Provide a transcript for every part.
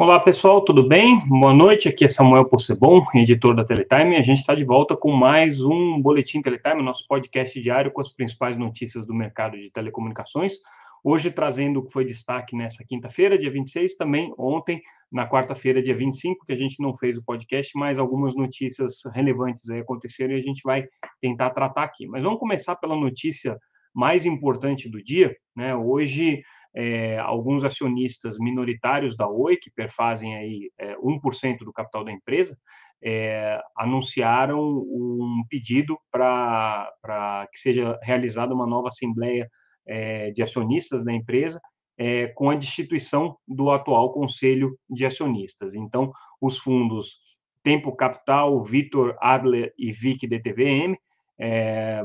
Olá pessoal, tudo bem? Boa noite, aqui é Samuel Possebon, editor da Teletime, a gente está de volta com mais um Boletim Teletime, nosso podcast diário com as principais notícias do mercado de telecomunicações. Hoje trazendo o que foi destaque nessa quinta-feira, dia 26, também ontem, na quarta-feira, dia 25, que a gente não fez o podcast, mas algumas notícias relevantes aí aconteceram e a gente vai tentar tratar aqui. Mas vamos começar pela notícia mais importante do dia, né? Hoje é, alguns acionistas minoritários da Oi, que perfazem aí é, 1% do capital da empresa, é, anunciaram um pedido para que seja realizada uma nova assembleia é, de acionistas da empresa, é, com a destituição do atual conselho de acionistas. Então, os fundos Tempo Capital, Vitor Adler e VIC DTVM é,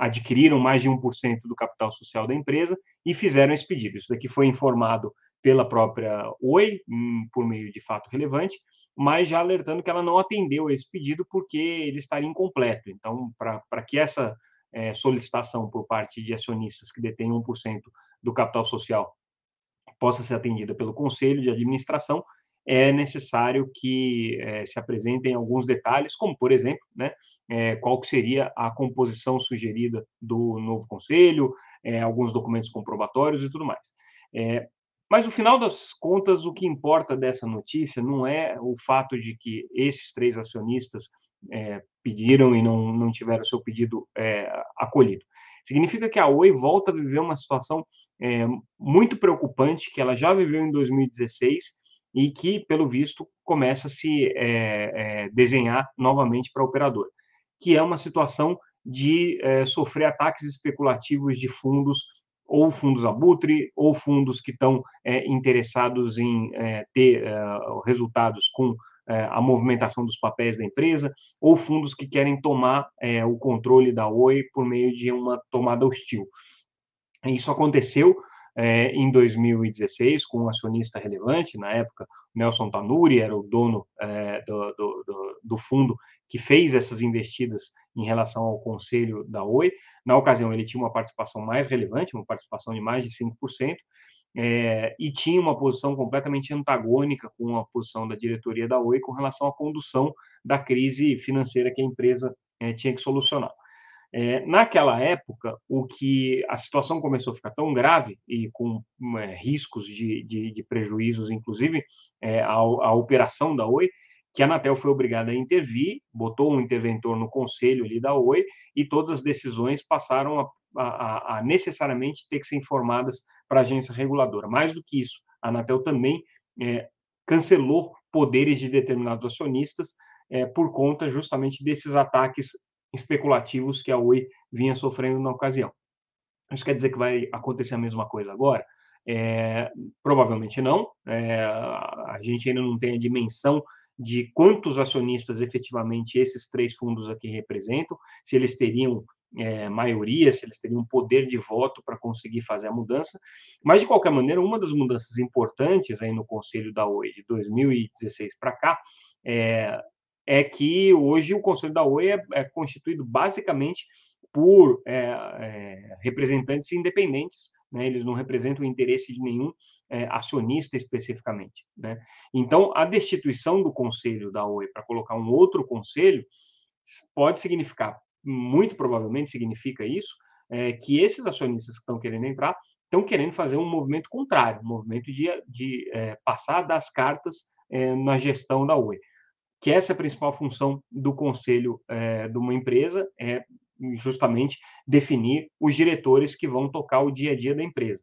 adquiriram mais de 1% do capital social da empresa e fizeram esse pedido. Isso daqui foi informado pela própria Oi, hum, por meio de fato relevante, mas já alertando que ela não atendeu esse pedido porque ele estaria incompleto. Então, para que essa é, solicitação por parte de acionistas que detêm 1% do capital social possa ser atendida pelo Conselho de Administração, é necessário que é, se apresentem alguns detalhes, como, por exemplo, né, é, qual que seria a composição sugerida do novo conselho, é, alguns documentos comprobatórios e tudo mais. mas, no final das contas, o que importa dessa notícia não é o fato de que esses três acionistas pediram e não, não tiveram seu pedido acolhido. Significa que a Oi volta a viver uma situação muito preocupante que ela já viveu em 2016 e que, pelo visto, começa a se é, é, desenhar novamente para a operadora, que é uma situação de é, sofrer ataques especulativos de fundos, ou fundos abutre, ou fundos que estão é, interessados em é, ter é, resultados com a movimentação dos papéis da empresa, ou fundos que querem tomar o controle da Oi por meio de uma tomada hostil. Isso aconteceu é, em 2016 com um acionista relevante, na época, Nelson Tanuri era o dono é, do, do, do, fundo que fez essas investidas em relação ao conselho da Oi. Na ocasião, ele tinha uma participação mais relevante, uma participação de mais de 5%, é, e tinha uma posição completamente antagônica com a posição da diretoria da Oi com relação à condução da crise financeira que a empresa é, tinha que solucionar. É, naquela época, o que a situação começou a ficar tão grave e com é, riscos de, de, de, prejuízos, inclusive é, a, a, operação da Oi, que a Anatel foi obrigada a intervir, botou um interventor no conselho ali da Oi e todas as decisões passaram a, a, a necessariamente ter que ser informadas para a agência reguladora. Mais do que isso, a Anatel também é, cancelou poderes de determinados acionistas é, por conta justamente desses ataques especulativos que a Oi vinha sofrendo na ocasião. Isso quer dizer que vai acontecer a mesma coisa agora? É, provavelmente não. É, a gente ainda não tem a dimensão de quantos acionistas efetivamente esses três fundos aqui representam, se eles teriam é, maioria, se eles teriam poder de voto para conseguir fazer a mudança. Mas, de qualquer maneira, uma das mudanças importantes aí no Conselho da Oi de 2016 para cá é, é que hoje o Conselho da Oi é, é constituído basicamente por é, é, representantes independentes, né? eles não representam o interesse de nenhum é, acionista especificamente. Né? Então, a destituição do Conselho da Oi para colocar um outro conselho pode significar, muito provavelmente significa isso, é, que esses acionistas que estão querendo entrar estão querendo fazer um movimento contrário, um movimento de, de é, passar das cartas na gestão da Oi que essa é a principal função do conselho é, de uma empresa, é justamente definir os diretores que vão tocar o dia a dia da empresa.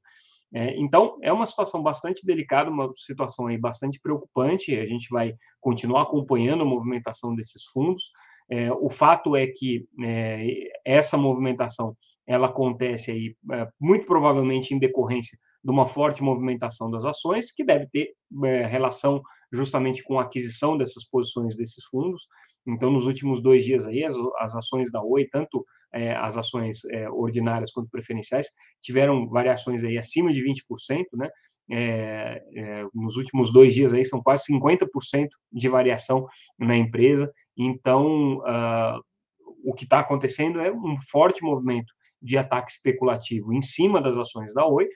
É, então, é uma situação bastante delicada, uma situação aí bastante preocupante. A gente vai continuar acompanhando a movimentação desses fundos. É, o fato é que é, essa movimentação ela acontece aí é, muito provavelmente em decorrência de uma forte movimentação das ações, que deve ter é, relação justamente com a aquisição dessas posições desses fundos. Então, nos últimos dois dias aí, as, as ações da Oi, tanto é, as ações é, ordinárias quanto preferenciais, tiveram variações aí acima de 20%, né? É, é, nos últimos dois dias aí são quase 50% de variação na empresa. Então, uh, o que está acontecendo é um forte movimento de ataque especulativo em cima das ações da Oi,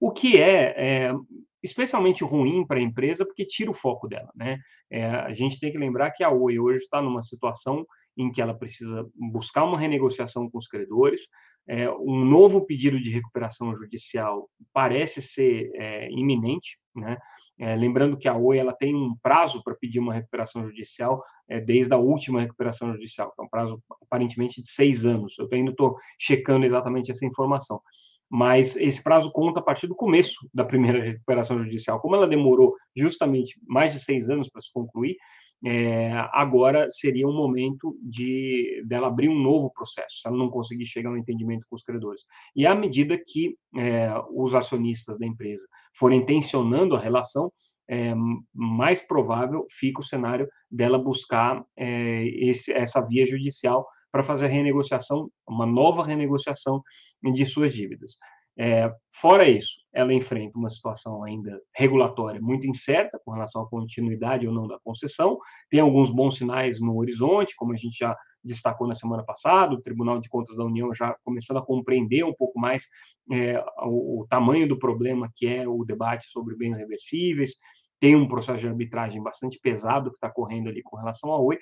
o que é, é especialmente ruim para a empresa, porque tira o foco dela. Né? É, a gente tem que lembrar que a Oi hoje está numa situação em que ela precisa buscar uma renegociação com os credores, é, um novo pedido de recuperação judicial parece ser é, iminente, né? É, lembrando que a Oi ela tem um prazo para pedir uma recuperação judicial é, desde a última recuperação judicial, que é um prazo aparentemente de seis anos. Eu ainda estou checando exatamente essa informação mas esse prazo conta a partir do começo da primeira recuperação judicial. Como ela demorou justamente mais de seis anos para se concluir, é, agora seria um momento de dela abrir um novo processo, se ela não conseguir chegar a um entendimento com os credores. E à medida que é, os acionistas da empresa forem tensionando a relação, é, mais provável fica o cenário dela buscar é, esse, essa via judicial para fazer a renegociação, uma nova renegociação de suas dívidas. É, fora isso, ela enfrenta uma situação ainda regulatória muito incerta com relação à continuidade ou não da concessão. Tem alguns bons sinais no horizonte, como a gente já destacou na semana passada, o Tribunal de Contas da União já começando a compreender um pouco mais é, o, o tamanho do problema que é o debate sobre bens reversíveis. Tem um processo de arbitragem bastante pesado que está correndo ali com relação à Oi,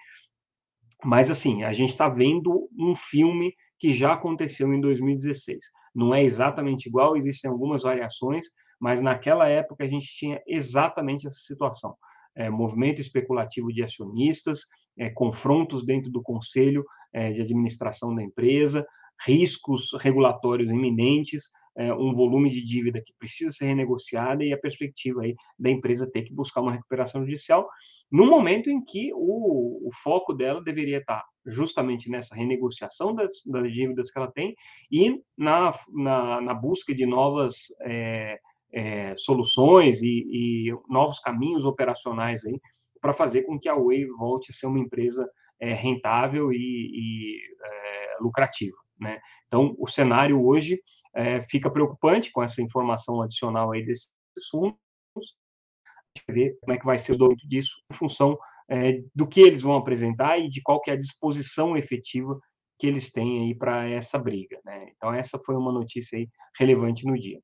mas, assim, a gente está vendo um filme que já aconteceu em 2016. Não é exatamente igual, existem algumas variações, mas naquela época a gente tinha exatamente essa situação. É, movimento especulativo de acionistas, é, confrontos dentro do conselho é, de administração da empresa, riscos regulatórios iminentes, é, um volume de dívida que precisa ser renegociada e a perspectiva aí da empresa ter que buscar uma recuperação judicial, no momento em que o, o foco dela deveria estar justamente nessa renegociação das, das dívidas que ela tem e na, na, na busca de novas é, é, soluções e, e, novos caminhos operacionais aí para fazer com que a Way volte a ser uma empresa é, rentável e, e é, lucrativa. Né? Então, o cenário hoje é, fica preocupante com essa informação adicional aí desses fundos. A gente ver como é que vai ser o domínio disso em função é, do que eles vão apresentar e de qual que é a disposição efetiva que eles têm aí para essa briga. Né? Então, essa foi uma notícia aí relevante no dia.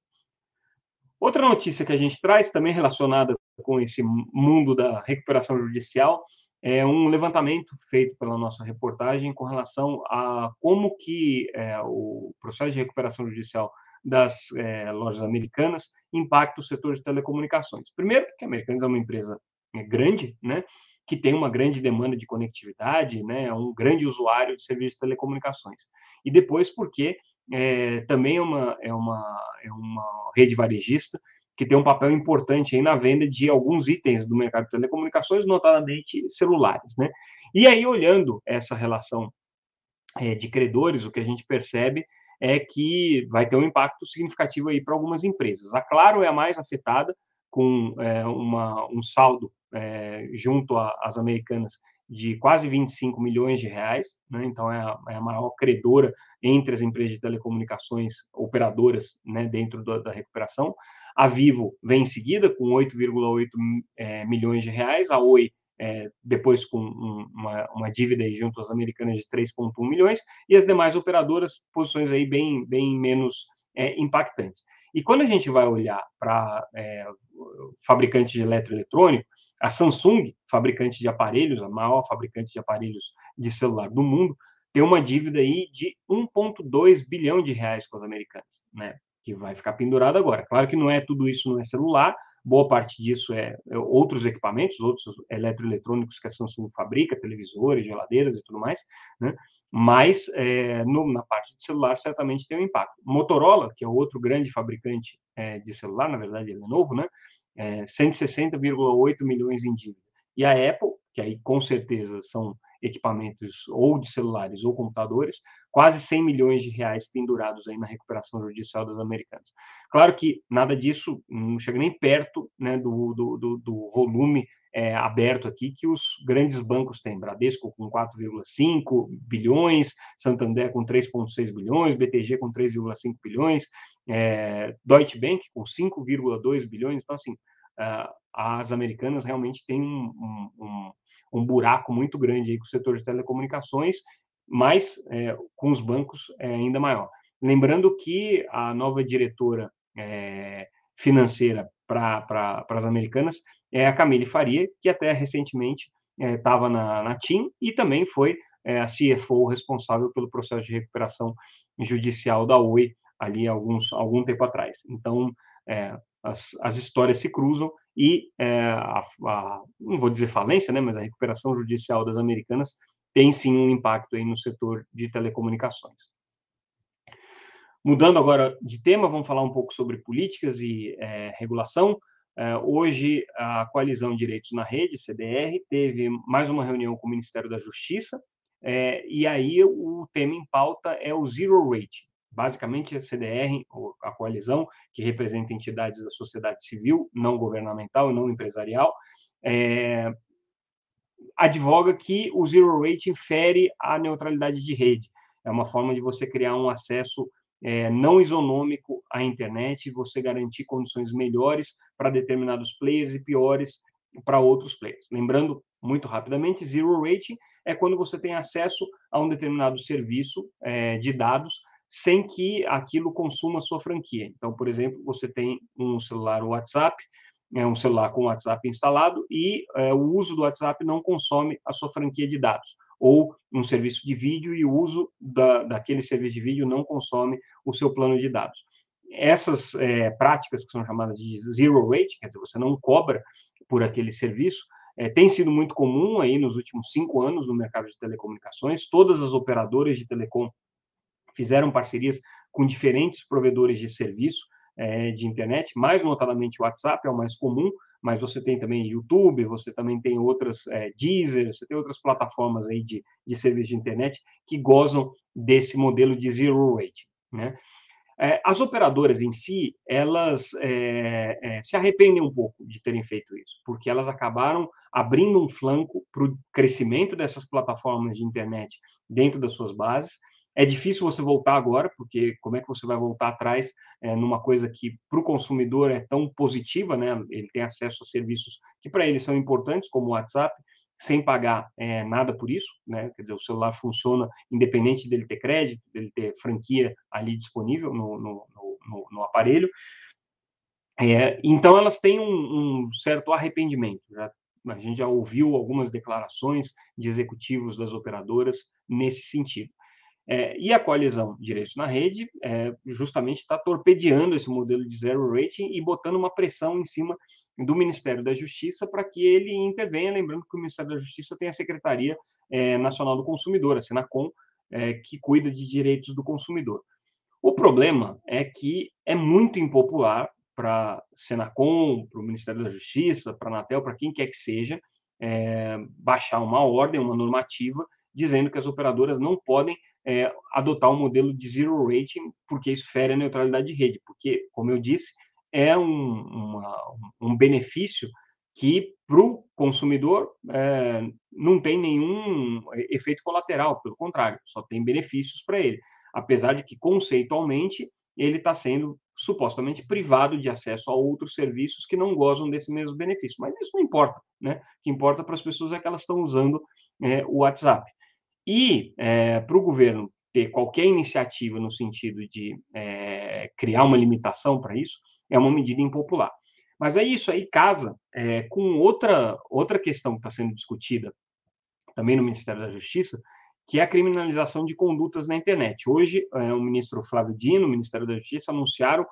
Outra notícia que a gente traz, também relacionada com esse mundo da recuperação judicial, é um levantamento feito pela nossa reportagem com relação a como que é, o processo de recuperação judicial das é, lojas americanas impacta o setor de telecomunicações. Primeiro, porque a Americanas é uma empresa é, grande, né, que tem uma grande demanda de conectividade, né, é um grande usuário de serviços de telecomunicações. E depois, porque é, também é uma, é, uma, é uma rede varejista que tem um papel importante aí na venda de alguns itens do mercado de telecomunicações, notadamente celulares, né? E aí, olhando essa relação é, de credores, o que a gente percebe é que vai ter um impacto significativo aí para algumas empresas. A Claro é a mais afetada, com é, uma, um saldo é, junto às americanas de quase 25 milhões de reais, né? então é a, é a, maior credora entre as empresas de telecomunicações operadoras né, dentro da, da recuperação. A Vivo vem em seguida com 8,8 é, milhões de reais, a Oi é, depois com um, uma, uma, dívida aí junto às americanas de 3,1 milhões, e as demais operadoras, posições aí bem, bem menos é, impactantes. E quando a gente vai olhar para é, fabricantes de eletroeletrônico, a Samsung, fabricante de aparelhos, a maior fabricante de aparelhos de celular do mundo, tem uma dívida aí de 1,2 bilhão de reais com os americanos, né? Que vai ficar pendurado agora. Claro que não é tudo isso, não é celular, boa parte disso é, é outros equipamentos, outros eletroeletrônicos que a Samsung fabrica, televisores, geladeiras e tudo mais, né? mas é, no, na parte de celular certamente tem um impacto. Motorola, que é outro grande fabricante é, de celular, na verdade ele é novo, né? É, 160,8 milhões em dívida. E a Apple, que aí com certeza são equipamentos ou de celulares ou computadores, quase 100 milhões de reais pendurados aí na recuperação judicial das americanas. Claro que nada disso não chega nem perto né, do, do, do, do volume é, aberto aqui que os grandes bancos têm. Bradesco com 4,5 bilhões, Santander com 3,6 bilhões, BTG com 3,5 bilhões, é, Deutsche Bank com 5,2 bilhões. Então, assim, as americanas realmente têm um, um, um buraco muito grande aí com o setor de telecomunicações, mas é, com os bancos é ainda maior. Lembrando que a nova diretora é, financeira para as americanas é a Camille Faria, que até recentemente estava é, na, na TIM e também foi é, a CFO responsável pelo processo de recuperação judicial da Oi ali alguns algum tempo atrás. Então é, as, as histórias se cruzam e é, a, a, não vou dizer falência, né, mas a recuperação judicial das americanas tem sim um impacto aí no setor de telecomunicações. Mudando agora de tema, vamos falar um pouco sobre políticas e é, regulação. É, hoje, a Coalizão Direitos na Rede, CDR, teve mais uma reunião com o Ministério da Justiça, é, e aí o tema em pauta é o Zero Rating. Basicamente, a CDR, a coalizão, que representa entidades da sociedade civil, não governamental e não empresarial, é, advoga que o Zero Rating fere a neutralidade de rede. É uma forma de você criar um acesso é, não isonômico à internet e você garantir condições melhores para determinados players e piores para outros players. Lembrando, muito rapidamente, Zero Rating é quando você tem acesso a um determinado serviço é, de dados sem que aquilo consuma sua franquia. Então, por exemplo, você tem um celular WhatsApp, é um celular com WhatsApp instalado e é, o uso do WhatsApp não consome a sua franquia de dados ou um serviço de vídeo e o uso da, daquele serviço de vídeo não consome o seu plano de dados. Essas é, práticas que são chamadas de zero rate, quer dizer, você não cobra por aquele serviço, é, tem sido muito comum aí nos últimos cinco anos no mercado de telecomunicações. Todas as operadoras de telecom fizeram parcerias com diferentes provedores de serviço é, de internet, mais notadamente o WhatsApp é o mais comum, mas você tem também YouTube, você também tem outras, é, Deezer, você tem outras plataformas aí de, de serviço de internet que gozam desse modelo de zero rate, né? É, as operadoras em si, elas é, é, se arrependem um pouco de terem feito isso, porque elas acabaram abrindo um flanco para o crescimento dessas plataformas de internet dentro das suas bases, é difícil você voltar agora, porque como é que você vai voltar atrás é, numa coisa que para o consumidor é tão positiva, né? Ele tem acesso a serviços que para ele são importantes, como o WhatsApp, sem pagar é, nada por isso, né? Quer dizer, o celular funciona independente dele ter crédito, dele ter franquia ali disponível no, no, no, no aparelho. É, então elas têm um, um certo arrependimento. Já, a gente já ouviu algumas declarações de executivos das operadoras nesse sentido. É, e a coalizão Direitos na Rede é, justamente está torpedeando esse modelo de zero rating e botando uma pressão em cima do Ministério da Justiça para que ele intervenha. Lembrando que o Ministério da Justiça tem a Secretaria é, Nacional do Consumidor, a Senacom, é, que cuida de direitos do consumidor. O problema é que é muito impopular para a Senacom, para o Ministério da Justiça, para a Anatel, para quem quer que seja, é, baixar uma ordem, uma normativa, dizendo que as operadoras não podem é, adotar um modelo de zero rating, porque isso fere a neutralidade de rede, porque, como eu disse, é um, uma, um benefício que para o consumidor é, não tem nenhum efeito colateral, pelo contrário, só tem benefícios para ele, apesar de que conceitualmente ele está sendo supostamente privado de acesso a outros serviços que não gozam desse mesmo benefício. Mas isso não importa, né? O que importa para as pessoas é que elas estão usando é, o WhatsApp. E é, para o governo ter qualquer iniciativa no sentido de é, criar uma limitação para isso, é uma medida impopular. Mas é isso aí casa é, com outra, outra questão que está sendo discutida também no Ministério da Justiça, que é a criminalização de condutas na internet. Hoje, o ministro Flávio Dino, o Ministério da Justiça, anunciaram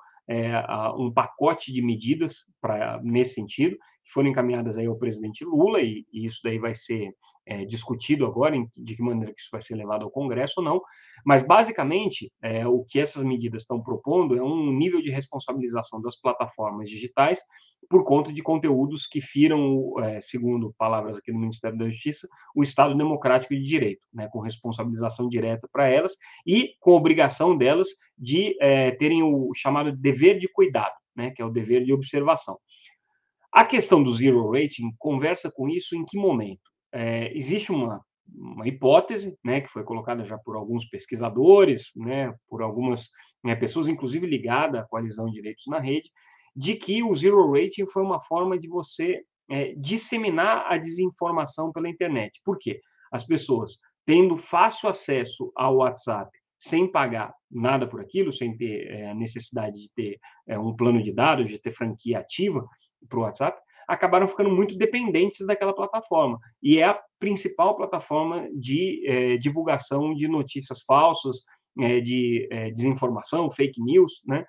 um pacote de medidas para nesse sentido, que foram encaminhadas aí ao presidente Lula, e, e isso daí vai ser é, discutido agora, em, de que maneira que isso vai ser levado ao Congresso ou não, mas basicamente é, o que essas medidas estão propondo é um nível de responsabilização das plataformas digitais por conta de conteúdos que firam, é, segundo palavras aqui do Ministério da Justiça, o Estado Democrático de Direito, né, com responsabilização direta para elas e com obrigação delas de é, terem o chamado dever de cuidado, né, que é o dever de observação. A questão do zero rating conversa com isso em que momento? É, existe uma, uma hipótese, né, que foi colocada já por alguns pesquisadores, né, por algumas né, pessoas, inclusive ligada à coalizão de direitos na rede, de que o zero rating foi uma forma de você é, disseminar a desinformação pela internet. Por quê? As pessoas tendo fácil acesso ao WhatsApp, sem pagar nada por aquilo, sem ter é, necessidade de ter é, um plano de dados, de ter franquia ativa para o WhatsApp, acabaram ficando muito dependentes daquela plataforma. E é a principal plataforma de é, divulgação de notícias falsas, é, de é, desinformação, fake news, né?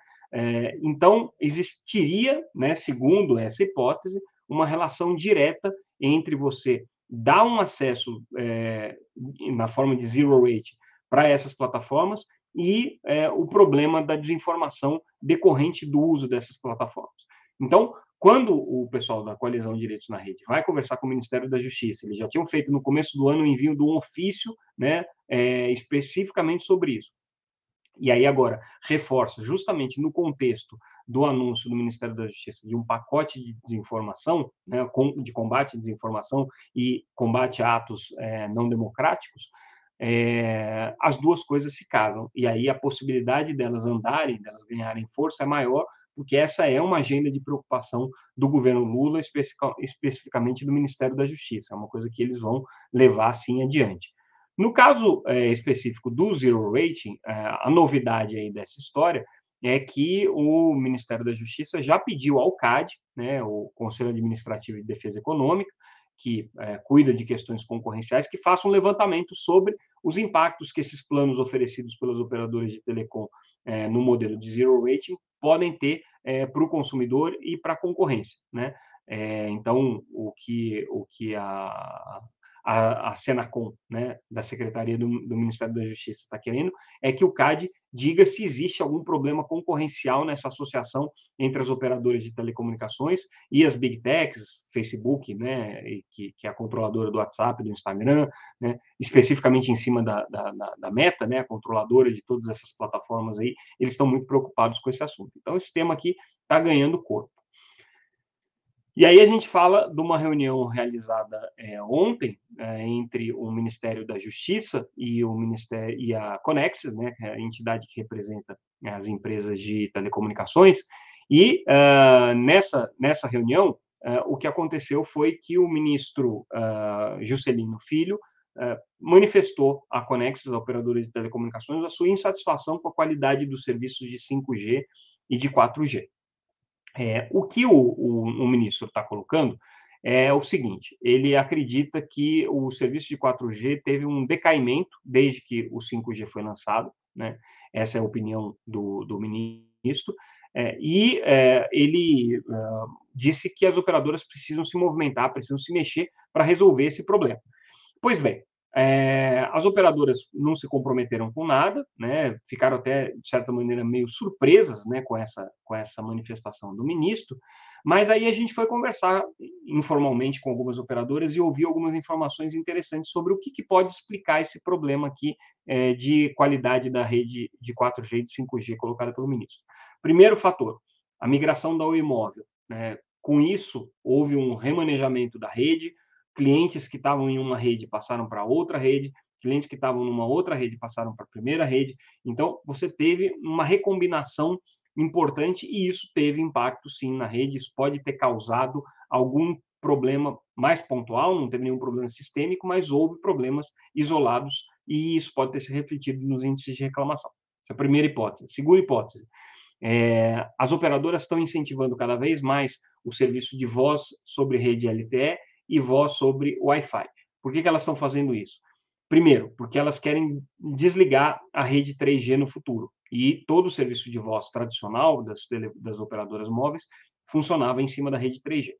Então, existiria, né, segundo essa hipótese, uma relação direta entre você dar um acesso na forma de zero rate para essas plataformas e o problema da desinformação decorrente do uso dessas plataformas. Então, quando o pessoal da Coalizão Direitos na Rede vai conversar com o Ministério da Justiça, eles já tinham feito no começo do ano o envio de um ofício né, é, especificamente sobre isso. E aí agora reforça justamente no contexto do anúncio do Ministério da Justiça de um pacote de desinformação, né, de combate à desinformação e combate a atos é, não democráticos, é, as duas coisas se casam. E aí a possibilidade delas andarem, delas ganharem força é maior, porque essa é uma agenda de preocupação do governo Lula, especificamente do Ministério da Justiça, é uma coisa que eles vão levar assim adiante. No caso é, específico do Zero Rating, é, a novidade aí dessa história é que o Ministério da Justiça já pediu ao CAD, né, o Conselho Administrativo de Defesa Econômica, que é, cuida de questões concorrenciais, que faça um levantamento sobre os impactos que esses planos oferecidos pelos operadores de telecom é, no modelo de zero rating podem ter é, para o consumidor e para a concorrência, né? É, então, o que, o que a, a, a Senacom, né, da Secretaria do, do Ministério da Justiça, está querendo, é que o CAD diga se existe algum problema concorrencial nessa associação entre as operadoras de telecomunicações e as big techs, Facebook, né, que, que é a controladora do WhatsApp, do Instagram, né, especificamente em cima da, da, da, Meta, né, a controladora de todas essas plataformas aí, eles estão muito preocupados com esse assunto. Então, esse tema aqui está ganhando corpo. E aí a gente fala de uma reunião realizada é, ontem é, entre o Ministério da Justiça e o Ministério e a Conexis, né, é a entidade que representa né, as empresas de telecomunicações. E uh, nessa nessa reunião uh, o que aconteceu foi que o ministro uh, Juscelino Filho manifestou à Conexis, a operadora de telecomunicações, a sua insatisfação com a qualidade dos serviços de 5G e de 4G. É, o que o, o, o ministro está colocando é o seguinte: ele acredita que o serviço de 4G teve um decaimento desde que o 5G foi lançado, né? Essa é a opinião do, do ministro. É, e é, ele uh, disse que as operadoras precisam se movimentar, precisam se mexer para resolver esse problema. Pois bem, é, as operadoras não se comprometeram com nada, né, ficaram até, de certa maneira, meio surpresas né, com, essa, com essa manifestação do ministro, mas aí a gente foi conversar informalmente com algumas operadoras e ouvir algumas informações interessantes sobre o que, que pode explicar esse problema aqui é, de qualidade da rede de 4G e de 5G colocada pelo ministro. Primeiro fator, a migração da imóvel. Né? Com isso, houve um remanejamento da rede, clientes que estavam em uma rede passaram para outra rede, clientes que estavam numa outra rede passaram para a primeira rede. Então, você teve uma recombinação importante e isso teve impacto sim na rede. Isso pode ter causado algum problema mais pontual, não teve nenhum problema sistêmico, mas houve problemas isolados e isso pode ter se refletido nos índices de reclamação. Essa é a primeira hipótese. Segunda hipótese. É, as operadoras estão incentivando cada vez mais o serviço de voz sobre rede LTE e voz sobre Wi-Fi. Por que, que elas estão fazendo isso? Primeiro, porque elas querem desligar a rede 3G no futuro. E todo o serviço de voz tradicional das, das operadoras móveis funcionava em cima da rede 3G.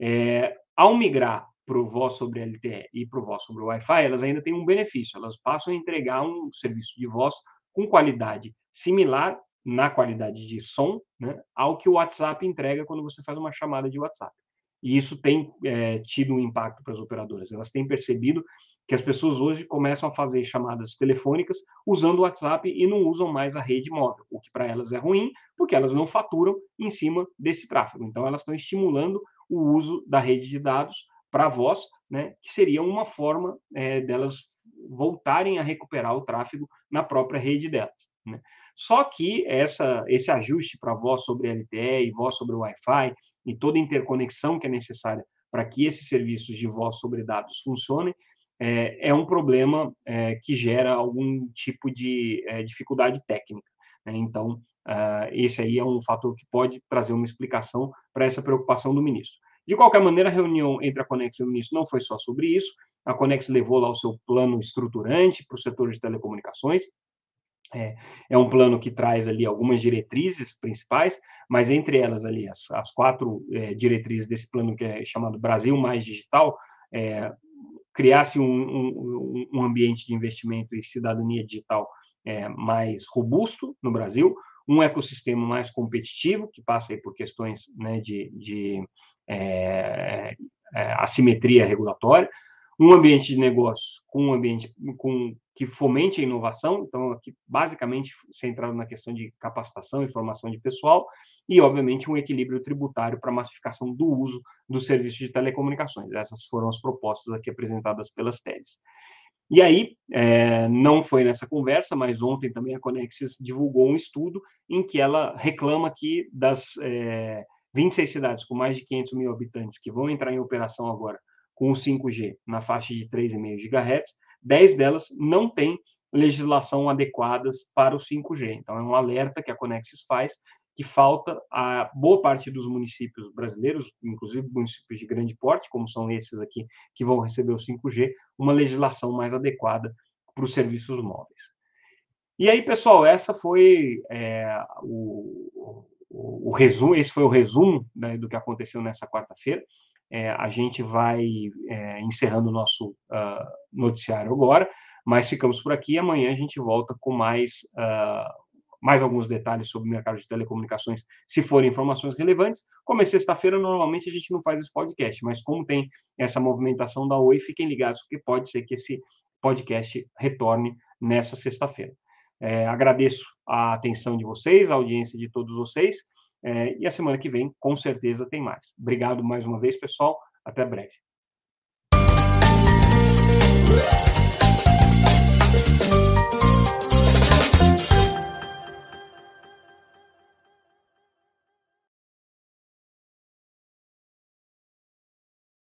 É, ao migrar para o voz sobre LTE e para o voz sobre Wi-Fi, elas ainda têm um benefício. Elas passam a entregar um serviço de voz com qualidade similar na qualidade de som né, ao que o WhatsApp entrega quando você faz uma chamada de WhatsApp. E isso tem é, tido um impacto para as operadoras. Elas têm percebido que as pessoas hoje começam a fazer chamadas telefônicas usando o WhatsApp e não usam mais a rede móvel, o que para elas é ruim, porque elas não faturam em cima desse tráfego. Então, elas estão estimulando o uso da rede de dados para voz, né, que seria uma forma é, delas voltarem a recuperar o tráfego na própria rede delas. Né? Só que essa, esse ajuste para voz sobre LTE e voz sobre Wi-Fi e toda a interconexão que é necessária para que esses serviços de voz sobre dados funcionem, é, é um problema é, que gera algum tipo de é, dificuldade técnica. Né? Então, uh, esse aí é um fator que pode trazer uma explicação para essa preocupação do ministro. De qualquer maneira, a reunião entre a Conex e o ministro não foi só sobre isso. A Conex levou lá o seu plano estruturante para o setor de telecomunicações. É, é, um plano que traz ali algumas diretrizes principais, mas entre elas ali as, as quatro é, diretrizes desse plano que é chamado Brasil Mais Digital, é, criar-se um, um, um, ambiente de investimento e cidadania digital é, mais robusto no Brasil, um ecossistema mais competitivo, que passa por questões né, de, de é, é, assimetria regulatória, um ambiente de negócios com um ambiente com, que fomente a inovação, então aqui basicamente centrado na questão de capacitação e formação de pessoal, e obviamente um equilíbrio tributário para massificação do uso dos serviços de telecomunicações. Essas foram as propostas aqui apresentadas pelas TEDs. E aí, é, não foi nessa conversa, mas ontem também a Conexis divulgou um estudo em que ela reclama que das é, 26 cidades com mais de 500 mil habitantes que vão entrar em operação agora com o 5G na faixa de 3,5 GHz, 10 delas não têm legislação adequadas para o 5G. Então, é um alerta que a Conexis faz que falta a boa parte dos municípios brasileiros, inclusive municípios de grande porte, como são esses aqui, que vão receber o 5G, uma legislação mais adequada para os serviços móveis. E aí, pessoal, essa foi é, o, o, o, resumo, esse foi o resumo né, do que aconteceu nessa quarta-feira. É, a gente vai é, encerrando o nosso uh, noticiário agora, mas ficamos por aqui. Amanhã a gente volta com mais uh, mais alguns detalhes sobre o mercado de telecomunicações, se forem informações relevantes. Como é sexta-feira, normalmente a gente não faz esse podcast, mas como tem essa movimentação da Oi, fiquem ligados, porque pode ser que esse podcast retorne nessa sexta-feira. É, agradeço a atenção de vocês, a audiência de todos vocês, é, e a semana que vem, com certeza, tem mais. Obrigado mais uma vez, pessoal. Até breve.